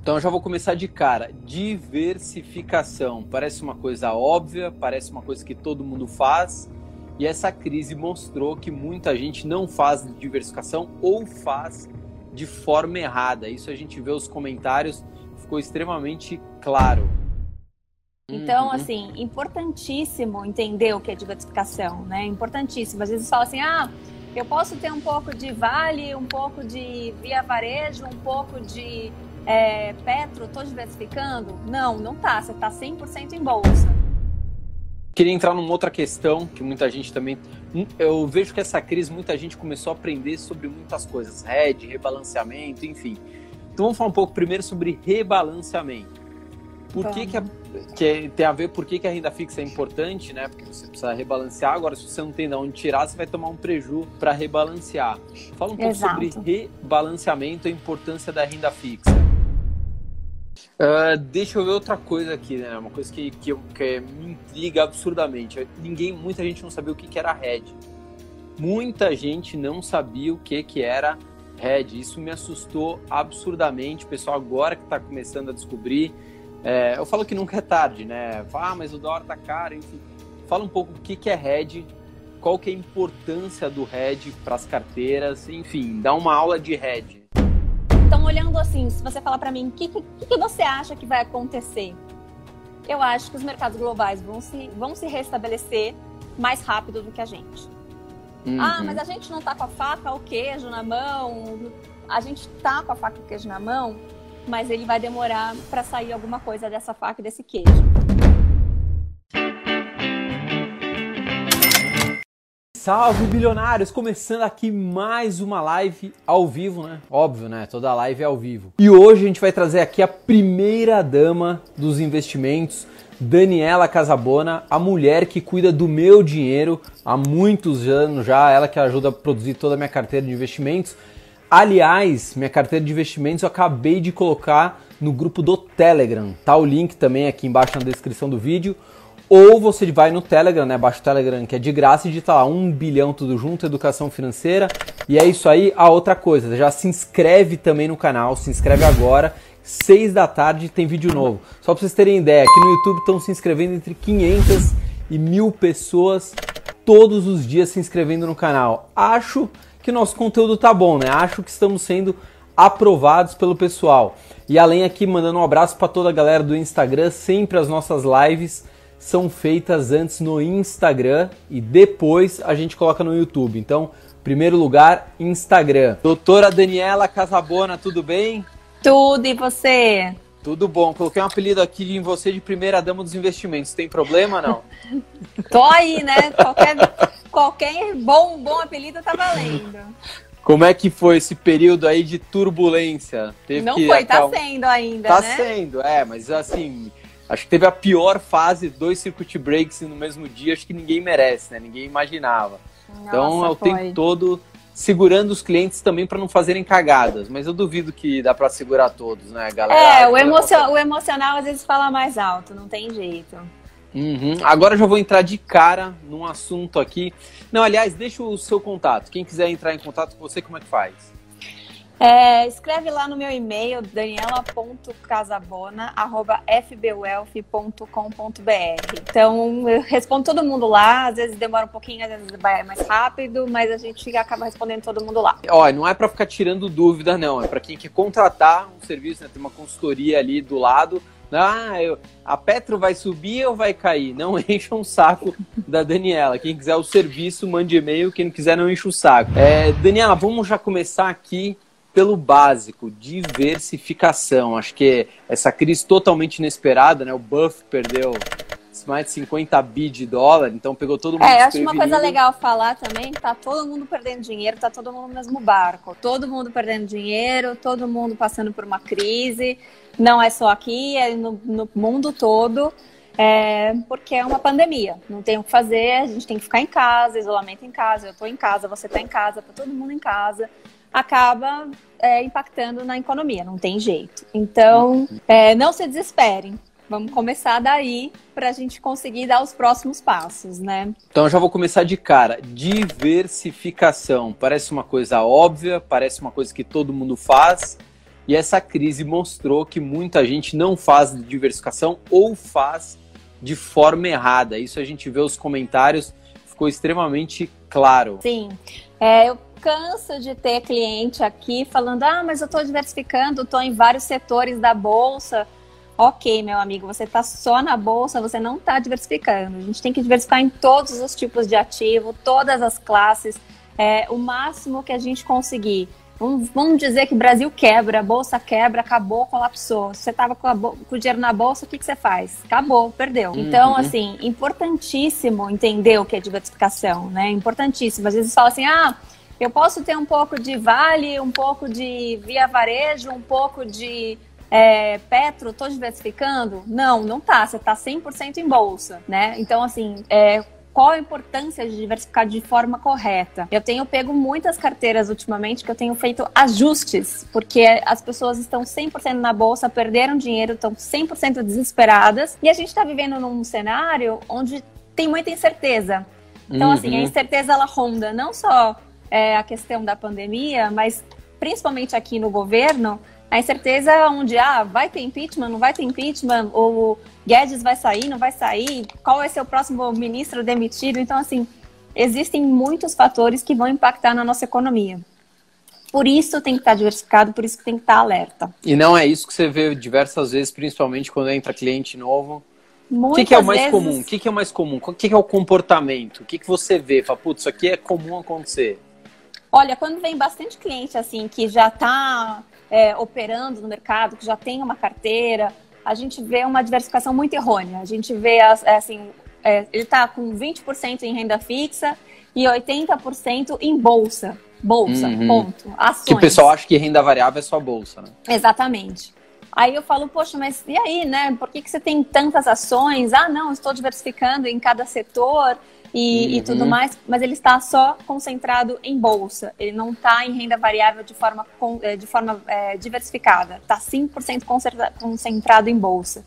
Então eu já vou começar de cara. Diversificação. Parece uma coisa óbvia, parece uma coisa que todo mundo faz. E essa crise mostrou que muita gente não faz diversificação ou faz de forma errada. Isso a gente vê os comentários, ficou extremamente claro. Então, uhum. assim, importantíssimo entender o que é diversificação, né? Importantíssimo. Às vezes fala assim, ah, eu posso ter um pouco de Vale, um pouco de Via Varejo, um pouco de é, Petro, estou diversificando? Não, não tá. Você está 100% em bolsa. Queria entrar numa outra questão que muita gente também. Eu vejo que essa crise muita gente começou a aprender sobre muitas coisas, hedge, rebalanceamento, enfim. Então vamos falar um pouco primeiro sobre rebalanceamento. Por que, que, a, que, tem a ver por que, que a renda fixa é importante, né? Porque você precisa rebalancear. Agora, se você não tem de onde tirar, você vai tomar um prejuízo para rebalancear. Fala um pouco Exato. sobre rebalanceamento e a importância da renda fixa. Uh, deixa eu ver outra coisa aqui, né? Uma coisa que, que, que me intriga absurdamente. Ninguém, muita gente não sabia o que, que era hedge. Muita gente não sabia o que, que era hedge. Isso me assustou absurdamente. O pessoal agora que está começando a descobrir. É, eu falo que nunca é tarde, né? Ah, mas o dólar tá caro, enfim. Fala um pouco o que, que é hedge, qual que é a importância do hedge para as carteiras, enfim, dá uma aula de hedge. Então, olhando assim, se você falar para mim, o que, que, que, você acha que vai acontecer? Eu acho que os mercados globais vão se, vão se restabelecer mais rápido do que a gente. Uhum. Ah, mas a gente não tá com a faca ou o queijo na mão. A gente tá com a faca e o queijo na mão, mas ele vai demorar para sair alguma coisa dessa faca e desse queijo. Salve bilionários! Começando aqui mais uma live ao vivo, né? Óbvio, né? Toda live é ao vivo. E hoje a gente vai trazer aqui a primeira dama dos investimentos, Daniela Casabona, a mulher que cuida do meu dinheiro há muitos anos já, ela que ajuda a produzir toda a minha carteira de investimentos. Aliás, minha carteira de investimentos eu acabei de colocar no grupo do Telegram. Tá o link também aqui embaixo na descrição do vídeo. Ou você vai no Telegram, né? Baixa o Telegram que é de graça e digita lá um bilhão tudo junto, educação financeira. E é isso aí. A outra coisa, já se inscreve também no canal, se inscreve agora. 6 da tarde tem vídeo novo. Só para vocês terem ideia, aqui no YouTube estão se inscrevendo entre 500 e mil pessoas todos os dias se inscrevendo no canal. Acho que nosso conteúdo tá bom, né? Acho que estamos sendo aprovados pelo pessoal. E além aqui mandando um abraço para toda a galera do Instagram, sempre as nossas lives são feitas antes no Instagram e depois a gente coloca no YouTube. Então, primeiro lugar, Instagram. Doutora Daniela Casabona, tudo bem? Tudo, e você? Tudo bom. Coloquei um apelido aqui em você de primeira dama dos investimentos. Tem problema, não? Tô aí, né? Qualquer, qualquer bom, bom apelido tá valendo. Como é que foi esse período aí de turbulência? Teve não foi, tá sendo ainda, tá né? Tá sendo, é, mas assim, Acho que teve a pior fase, dois circuit breaks no mesmo dia, acho que ninguém merece, né? Ninguém imaginava. Nossa, então é o tempo todo segurando os clientes também para não fazerem cagadas, mas eu duvido que dá para segurar todos, né, galera? É, o, emocio o emocional às vezes fala mais alto, não tem jeito. Uhum. Agora eu já vou entrar de cara num assunto aqui. Não, aliás, deixa o seu contato. Quem quiser entrar em contato com você, como é que faz? É, escreve lá no meu e-mail, daniela.casabona.fbwealth.com.br. Então, eu respondo todo mundo lá, às vezes demora um pouquinho, às vezes vai mais rápido, mas a gente acaba respondendo todo mundo lá. Olha, não é para ficar tirando dúvida, não. É para quem quer contratar um serviço, né, tem uma consultoria ali do lado. Ah, eu, a Petro vai subir ou vai cair? Não encha um saco da Daniela. Quem quiser o serviço, mande e-mail. Quem não quiser, não enche o saco. É, Daniela, vamos já começar aqui pelo básico, diversificação. Acho que essa crise totalmente inesperada, né? O Buff perdeu mais de 50 bi de dólar, então pegou todo mundo. É, acho uma coisa legal falar também, tá todo mundo perdendo dinheiro, tá todo mundo no mesmo barco. Todo mundo perdendo dinheiro, todo mundo passando por uma crise. Não é só aqui, é no, no mundo todo. É, porque é uma pandemia, não tem o que fazer, a gente tem que ficar em casa, isolamento em casa, eu tô em casa, você tá em casa, tá todo mundo em casa acaba é, impactando na economia, não tem jeito. Então, é, não se desesperem. Vamos começar daí para a gente conseguir dar os próximos passos, né? Então, eu já vou começar de cara. Diversificação. Parece uma coisa óbvia, parece uma coisa que todo mundo faz, E essa crise mostrou que muita gente não faz diversificação ou faz de forma errada. Isso a gente vê os comentários, ficou extremamente claro. Sim. É, eu canso de ter cliente aqui falando: ah, mas eu estou diversificando, estou em vários setores da bolsa. Ok, meu amigo, você está só na bolsa, você não está diversificando. A gente tem que diversificar em todos os tipos de ativo, todas as classes, é, o máximo que a gente conseguir. Vamos, dizer que o Brasil quebra, a bolsa quebra, acabou, colapsou. Se você estava com, com, o dinheiro na bolsa, o que, que você faz? Acabou, perdeu. Uhum. Então, assim, importantíssimo entender o que é diversificação, né? Importantíssimo. Às vezes fala assim, ah, eu posso ter um pouco de Vale, um pouco de Via Varejo, um pouco de é, Petro, estou diversificando? Não, não tá. Você está 100% em bolsa, né? Então, assim, é, qual a importância de diversificar de forma correta. Eu tenho pego muitas carteiras ultimamente que eu tenho feito ajustes, porque as pessoas estão 100% na bolsa, perderam dinheiro, estão 100% desesperadas, e a gente está vivendo num cenário onde tem muita incerteza. Então, uhum. assim, a uhum. incerteza ela ronda não só é, a questão da pandemia, mas principalmente aqui no governo, a incerteza é onde ah, vai ter impeachment, não vai ter impeachment, ou Guedes vai sair, não vai sair, qual vai ser o próximo ministro demitido. Então, assim, existem muitos fatores que vão impactar na nossa economia. Por isso tem que estar diversificado, por isso que tem que estar alerta. E não é isso que você vê diversas vezes, principalmente quando entra cliente novo. Muitas o que, que, é o mais vezes... comum? O que, que, é o mais comum? O que, que é o comportamento? O que, que você vê? Fala, putz, isso aqui é comum acontecer. Olha, quando vem bastante cliente assim que já está é, operando no mercado, que já tem uma carteira, a gente vê uma diversificação muito errônea. A gente vê, é, assim, é, ele está com 20% em renda fixa e 80% em bolsa. Bolsa, uhum. ponto. Ações. Que o pessoal acha que renda variável é só bolsa, né? Exatamente. Aí eu falo, poxa, mas e aí, né? Por que, que você tem tantas ações? Ah, não, estou diversificando em cada setor e, uhum. e tudo mais, mas ele está só concentrado em bolsa, ele não está em renda variável de forma, é, de forma é, diversificada, está 5% concentrado em bolsa.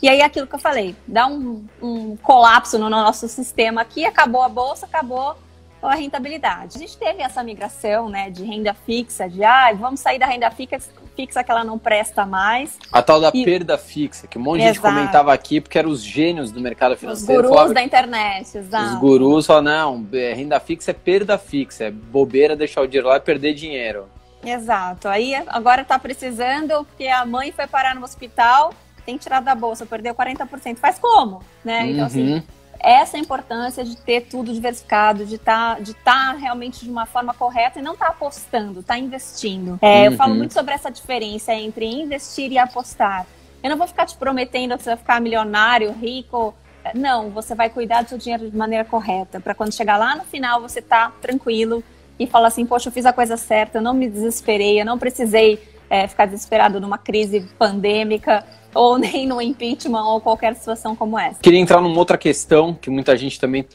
E aí aquilo que eu falei, dá um, um colapso no nosso sistema aqui, acabou a bolsa, acabou a rentabilidade. A gente teve essa migração né, de renda fixa, de ah, vamos sair da renda fixa, fixa que ela não presta mais. A tal da e... perda fixa, que um monte de gente comentava aqui, porque eram os gênios do mercado financeiro. Os gurus falava, da internet, exato. Os gurus falavam, não, é, renda fixa é perda fixa, é bobeira deixar o dinheiro lá e perder dinheiro. Exato. Aí agora está precisando, porque a mãe foi parar no hospital, tem que tirar da bolsa, perdeu 40%. Faz como? Né? Então, assim, uhum essa importância de ter tudo diversificado, de estar tá, de tá realmente de uma forma correta e não estar tá apostando, estar tá investindo. É, uhum. Eu falo uhum. muito sobre essa diferença entre investir e apostar. Eu não vou ficar te prometendo que você vai ficar milionário, rico. Não, você vai cuidar do seu dinheiro de maneira correta, para quando chegar lá no final você tá tranquilo e falar assim, poxa, eu fiz a coisa certa, eu não me desesperei, eu não precisei é, ficar desesperado numa crise pandêmica ou nem no impeachment ou qualquer situação como essa. Queria entrar numa outra questão que muita gente também.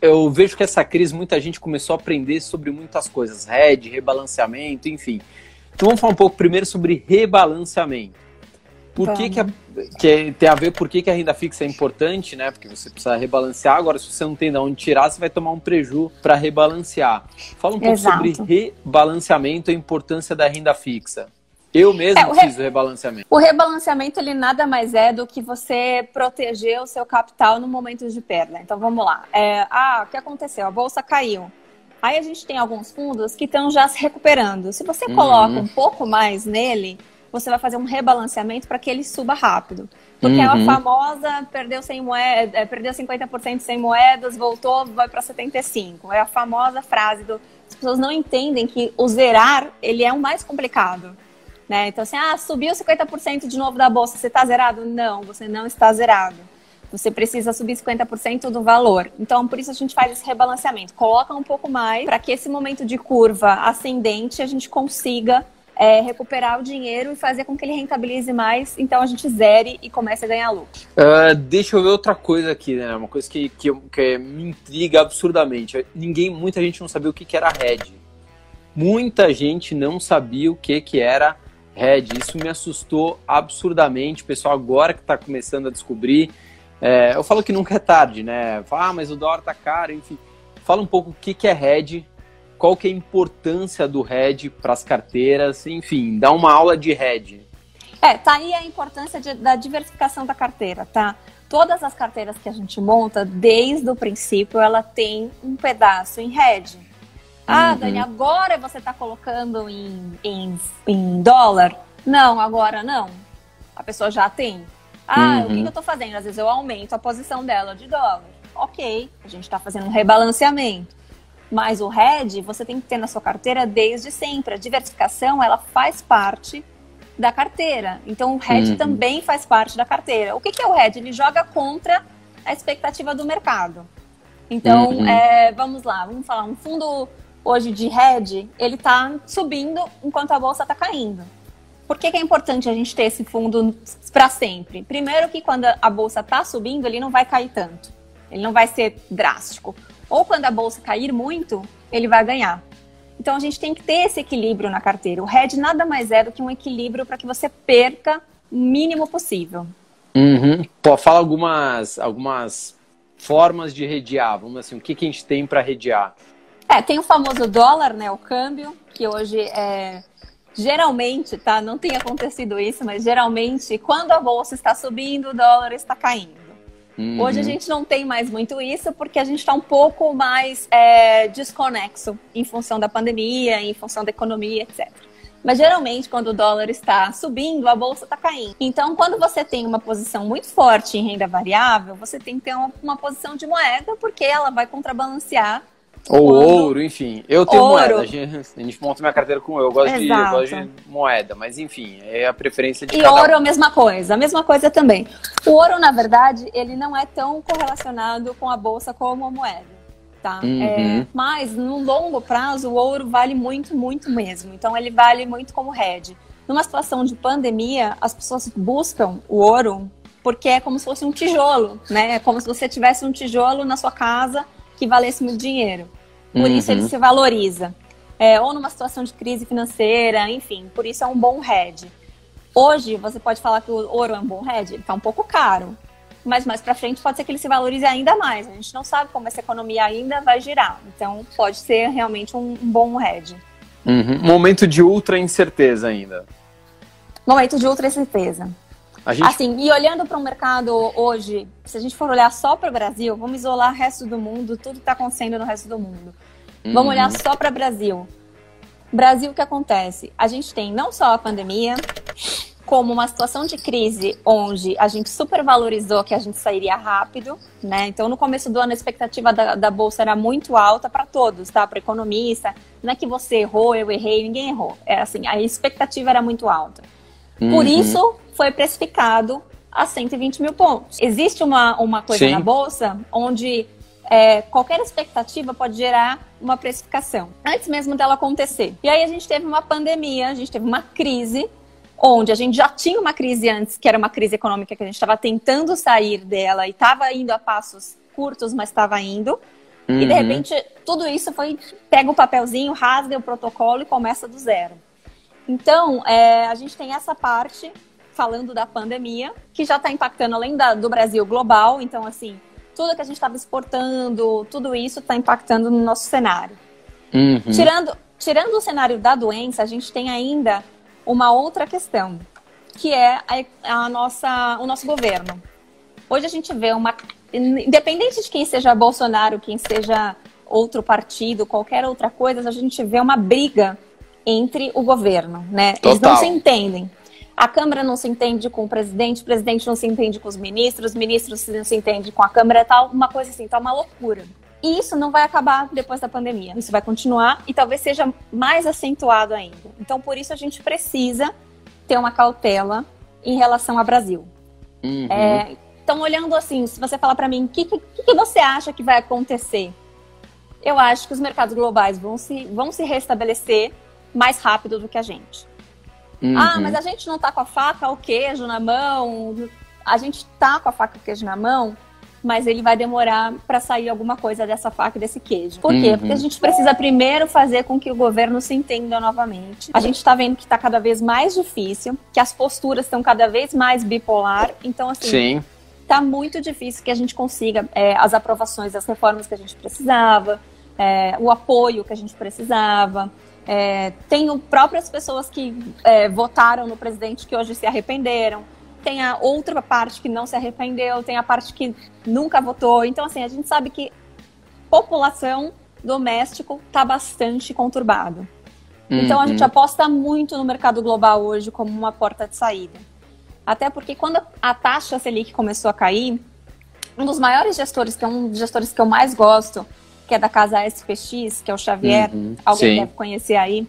Eu vejo que essa crise muita gente começou a aprender sobre muitas coisas, RED, rebalanceamento, enfim. Então vamos falar um pouco primeiro sobre rebalanceamento. Por que, que, a, que, é, tem a ver por que, que a renda fixa é importante, né? Porque você precisa rebalancear. Agora, se você não tem de onde tirar, você vai tomar um preju para rebalancear. Fala um pouco Exato. sobre rebalanceamento e a importância da renda fixa. Eu mesmo é, fiz o rebalanceamento. O rebalanceamento, ele nada mais é do que você proteger o seu capital no momento de perda. Então, vamos lá. É, ah, o que aconteceu? A bolsa caiu. Aí a gente tem alguns fundos que estão já se recuperando. Se você uhum. coloca um pouco mais nele, você vai fazer um rebalanceamento para que ele suba rápido. Porque uhum. a famosa perdeu 100 moedas, é, perdeu 50% sem moedas, voltou, vai para 75. É a famosa frase do as pessoas não entendem que o zerar, ele é o mais complicado. Né? Então, assim, ah, subiu 50% de novo da bolsa, você está zerado? Não, você não está zerado. Você precisa subir 50% do valor. Então, por isso a gente faz esse rebalanceamento. Coloca um pouco mais para que esse momento de curva ascendente a gente consiga é, recuperar o dinheiro e fazer com que ele rentabilize mais, então a gente zere e comece a ganhar lucro. Uh, deixa eu ver outra coisa aqui, né? Uma coisa que, que, que me intriga absurdamente. Ninguém, muita gente não sabia o que, que era RED. Muita gente não sabia o que, que era Red. Isso me assustou absurdamente. O pessoal agora que está começando a descobrir. É, eu falo que nunca é tarde, né? Ah, mas o dólar tá caro, enfim. Fala um pouco o que, que é Red, qual que é a importância do hedge para as carteiras, enfim, dá uma aula de hedge. É, tá aí a importância de, da diversificação da carteira, tá? Todas as carteiras que a gente monta, desde o princípio, ela tem um pedaço em hedge. Ah, uhum. Dani, agora você está colocando em, em, em dólar? Não, agora não. A pessoa já tem. Ah, uhum. o que, eu estou fazendo? Às vezes eu aumento a posição dela de dólar. Ok, a gente está fazendo um rebalanceamento. Mas o hedge você tem que ter na sua carteira desde sempre. A diversificação ela faz parte da carteira. Então o hedge uhum. também faz parte da carteira. O que, que é o hedge? Ele joga contra a expectativa do mercado. Então, uhum. é, vamos lá, vamos falar, um fundo hoje de hedge, ele está subindo enquanto a bolsa está caindo. Por que, que, é importante a gente ter esse fundo para sempre? Primeiro que quando a bolsa está subindo, ele não vai cair tanto. Ele não vai ser drástico. Ou quando a bolsa cair muito, ele vai ganhar. Então a gente tem que ter esse equilíbrio na carteira. O hedge nada mais é do que um equilíbrio para que você perca o mínimo possível. Uhum. Pô, fala algumas, algumas formas de redear. Vamos assim, o que, que a gente tem para redear? É, tem o famoso dólar, né, o câmbio, que hoje é geralmente, tá? Não tem acontecido isso, mas geralmente quando a bolsa está subindo, o dólar está caindo. Uhum. Hoje a gente não tem mais muito isso porque a gente está um pouco mais é, desconexo em função da pandemia, em função da economia, etc. Mas geralmente, quando o dólar está subindo, a bolsa está caindo. Então, quando você tem uma posição muito forte em renda variável, você tem que ter uma, uma posição de moeda, porque ela vai contrabalancear ou Quando... ouro, enfim. Eu tenho ouro. moeda. A gente, a gente, monta minha carteira com eu. Eu gosto, de, eu gosto de moeda, mas enfim, é a preferência de E ouro é a mesma coisa, a mesma coisa também. O ouro, na verdade, ele não é tão correlacionado com a bolsa como a moeda. Tá? Uhum. É, mas no longo prazo, o ouro vale muito, muito mesmo. Então ele vale muito como hedge. Numa situação de pandemia, as pessoas buscam o ouro porque é como se fosse um tijolo, né? É como se você tivesse um tijolo na sua casa que valesse muito dinheiro. Por uhum. isso ele se valoriza. É, ou numa situação de crise financeira, enfim, por isso é um bom hedge. Hoje, você pode falar que o ouro é um bom hedge? Ele está um pouco caro. Mas mais para frente pode ser que ele se valorize ainda mais. A gente não sabe como essa economia ainda vai girar. Então, pode ser realmente um, um bom hedge. Uhum. Momento de ultra incerteza ainda. Momento de ultra incerteza. Gente... Assim, e olhando para o mercado hoje, se a gente for olhar só para o Brasil, vamos isolar o resto do mundo, tudo que está acontecendo no resto do mundo. Uhum. Vamos olhar uhum. só para o Brasil. Brasil, o que acontece? A gente tem não só a pandemia, como uma situação de crise onde a gente supervalorizou que a gente sairia rápido, né? Então, no começo do ano, a expectativa da, da bolsa era muito alta para todos, tá? Para economista. Não é que você errou, eu errei, ninguém errou. É assim, a expectativa era muito alta. Uhum. Por isso, foi precificado a 120 mil pontos. Existe uma, uma coisa Sim. na bolsa onde é, qualquer expectativa pode gerar uma precificação, antes mesmo dela acontecer. E aí a gente teve uma pandemia, a gente teve uma crise, onde a gente já tinha uma crise antes, que era uma crise econômica que a gente estava tentando sair dela e estava indo a passos curtos, mas estava indo. Uhum. E de uhum. repente tudo isso foi pega o papelzinho, rasga o protocolo e começa do zero. Então, é, a gente tem essa parte falando da pandemia, que já está impactando além da, do Brasil global. Então, assim, tudo que a gente estava exportando, tudo isso está impactando no nosso cenário. Uhum. Tirando, tirando o cenário da doença, a gente tem ainda uma outra questão, que é a, a nossa, o nosso governo. Hoje a gente vê uma. Independente de quem seja Bolsonaro, quem seja outro partido, qualquer outra coisa, a gente vê uma briga entre o governo, né? Total. Eles não se entendem. A Câmara não se entende com o presidente, o presidente não se entende com os ministros, os ministros não se entende com a Câmara, tal, uma coisa assim, tá uma loucura. E isso não vai acabar depois da pandemia. Isso vai continuar e talvez seja mais acentuado ainda. Então, por isso a gente precisa ter uma cautela em relação ao Brasil. Uhum. É, então, olhando assim, se você falar para mim, o que, que, que você acha que vai acontecer? Eu acho que os mercados globais vão se, vão se restabelecer mais rápido do que a gente. Uhum. Ah, mas a gente não tá com a faca ou queijo na mão. A gente tá com a faca e o queijo na mão, mas ele vai demorar para sair alguma coisa dessa faca e desse queijo. Por quê? Uhum. Porque a gente precisa primeiro fazer com que o governo se entenda novamente. A gente está vendo que está cada vez mais difícil, que as posturas estão cada vez mais bipolar. Então, assim, Sim. tá muito difícil que a gente consiga é, as aprovações das reformas que a gente precisava é, o apoio que a gente precisava. É, tenho próprias pessoas que é, votaram no presidente que hoje se arrependeram. Tem a outra parte que não se arrependeu, tem a parte que nunca votou. Então, assim, a gente sabe que população doméstico está bastante conturbado. Uhum. Então, a gente uhum. aposta muito no mercado global hoje como uma porta de saída. Até porque quando a taxa Selic começou a cair, um dos maiores gestores, que é um dos gestores que eu mais gosto, que é da casa SPX, que é o Xavier, uhum, alguém sim. deve conhecer aí,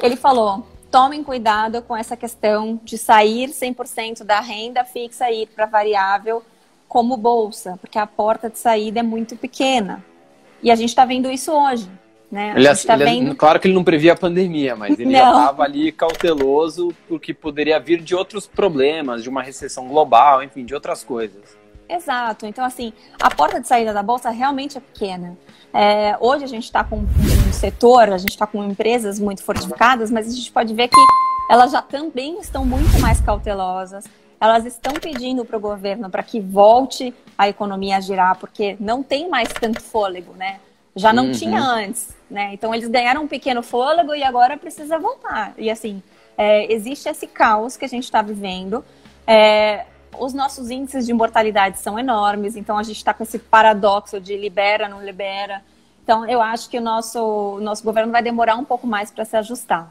ele falou: tomem cuidado com essa questão de sair 100% da renda fixa e ir para variável como bolsa, porque a porta de saída é muito pequena. E a gente está vendo isso hoje. Né? Ele, tá ele, vendo... Claro que ele não previa a pandemia, mas ele estava ali cauteloso porque poderia vir de outros problemas, de uma recessão global, enfim, de outras coisas. Exato. Então, assim, a porta de saída da bolsa realmente é pequena. É, hoje a gente está com um setor, a gente está com empresas muito fortificadas, mas a gente pode ver que elas já também estão muito mais cautelosas. Elas estão pedindo para o governo para que volte a economia a girar, porque não tem mais tanto fôlego, né? Já não uhum. tinha antes, né? Então eles ganharam um pequeno fôlego e agora precisa voltar. E assim, é, existe esse caos que a gente está vivendo. É, os nossos índices de mortalidade são enormes, então a gente está com esse paradoxo de libera, não libera. Então eu acho que o nosso, o nosso governo vai demorar um pouco mais para se ajustar.